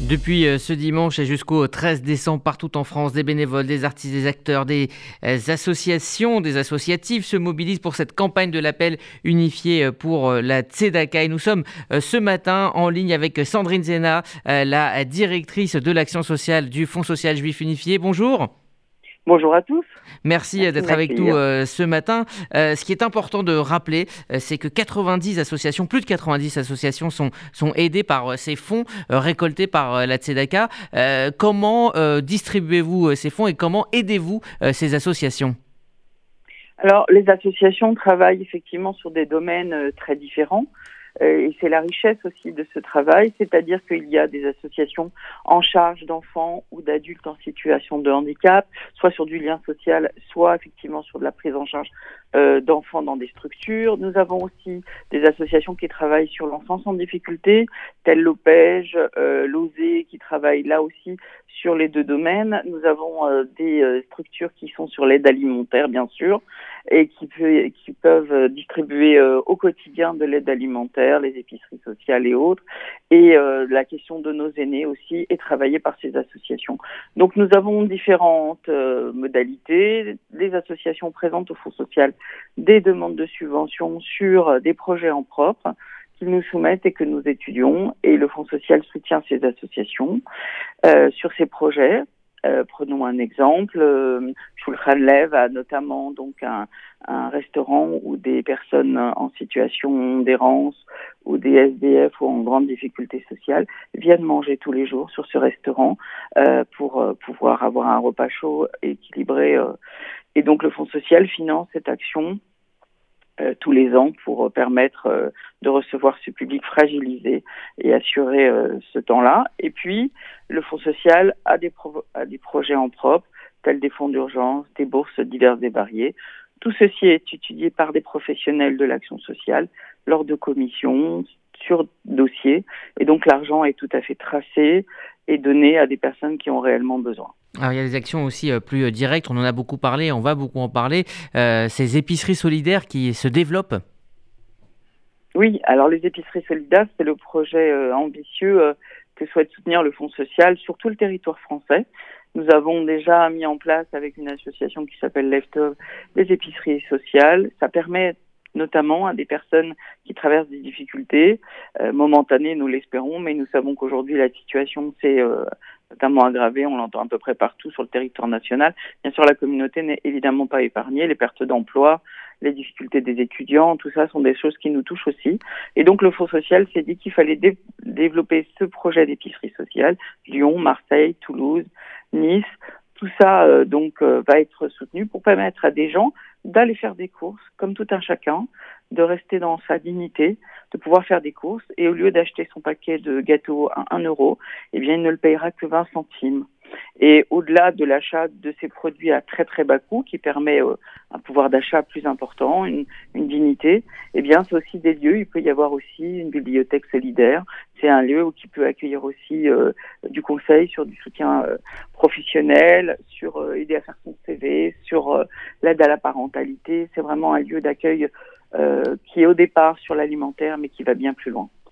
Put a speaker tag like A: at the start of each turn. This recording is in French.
A: Depuis euh, ce dimanche et jusqu'au 13 décembre, partout en France, des bénévoles, des artistes, des acteurs, des euh, associations, des associatifs se mobilisent pour cette campagne de l'appel unifié euh, pour la Tzedaka. Et nous sommes ce matin en ligne avec Sandrine Zena, la directrice de l'action sociale du Fonds social juif unifié. Bonjour.
B: Bonjour à tous.
A: Merci, d'être avec nous euh, ce matin. Euh, ce qui est important de rappeler, euh, c'est que 90 associations, plus de 90 associations sont, sont aidées par ces fonds récoltés par la Tzedaka. comment distribuez-vous ces fonds et comment aidez-vous ces associations?
B: Alors, les associations travaillent effectivement sur des domaines très différents. Euh, et c'est la richesse aussi de ce travail, c'est-à-dire qu'il y a des associations en charge d'enfants ou d'adultes en situation de handicap, soit sur du lien social, soit effectivement sur de la prise en charge euh, d'enfants dans des structures. Nous avons aussi des associations qui travaillent sur l'enfance en difficulté, telles l'OPEJ, euh, l'OSE, qui travaillent là aussi sur les deux domaines. Nous avons euh, des structures qui sont sur l'aide alimentaire, bien sûr, et qui peuvent distribuer au quotidien de l'aide alimentaire, les épiceries sociales et autres. Et la question de nos aînés aussi est travaillée par ces associations. Donc nous avons différentes modalités. Les associations présentes au Fonds social des demandes de subventions sur des projets en propre qu'ils nous soumettent et que nous étudions. Et le Fonds social soutient ces associations euh, sur ces projets. Euh, prenons un exemple. Euh, Shulchan Lev a notamment donc un, restaurant où des personnes en situation d'errance ou des SDF ou en grande difficulté sociale viennent manger tous les jours sur ce restaurant euh, pour euh, pouvoir avoir un repas chaud équilibré. et donc le Fonds social finance cette action euh, tous les ans pour permettre euh, de recevoir ce public fragilisé et assurer euh, ce temps-là. Et puis, le Fonds social a des, a des projets en propre, tels des fonds d'urgence, des bourses diverses et variées. Tout ceci est étudié par des professionnels de l'action sociale lors de commissions, sur dossier. Et donc, l'argent est tout à fait tracé et donné à des personnes qui ont réellement besoin.
A: Alors il y a des actions aussi euh, plus euh, directes, on en a beaucoup parlé, on va beaucoup en parler, euh, ces épiceries solidaires qui se développent.
B: Oui, alors les épiceries solidaires, c'est le projet ambitieux que souhaite soutenir le Fonds social sur tout le territoire français. Nous avons déjà mis en place avec une association qui s'appelle Leftover les épiceries sociales. Ça permet notamment à des personnes qui traversent des difficultés. Momentanées, nous l'espérons, mais nous savons qu'aujourd'hui la situation s'est notamment aggravé, on l'entend à peu près partout sur le territoire national. Bien sûr, la communauté n'est évidemment pas épargnée, les pertes d'emploi, les difficultés des étudiants, tout ça sont des choses qui nous touchent aussi. Et donc le Fonds social s'est dit qu'il fallait développer ce projet d'épicerie sociale, Lyon, Marseille, Toulouse, Nice, tout ça euh, donc euh, va être soutenu pour permettre à des gens d'aller faire des courses comme tout un chacun, de rester dans sa dignité, de pouvoir faire des courses et au lieu d'acheter son paquet de gâteaux à 1 euro, eh bien il ne le payera que 20 centimes. Et au-delà de l'achat de ces produits à très très bas coût, qui permet euh, un pouvoir d'achat plus important, une, dignité, eh bien c'est aussi des lieux. Il peut y avoir aussi une bibliothèque solidaire. C'est un lieu qui peut accueillir aussi euh, du conseil sur du soutien euh, professionnel, sur aider à faire son CV, sur l'aide à la parentalité. C'est vraiment un lieu d'accueil qui est au départ sur l'alimentaire, mais qui va bien plus loin.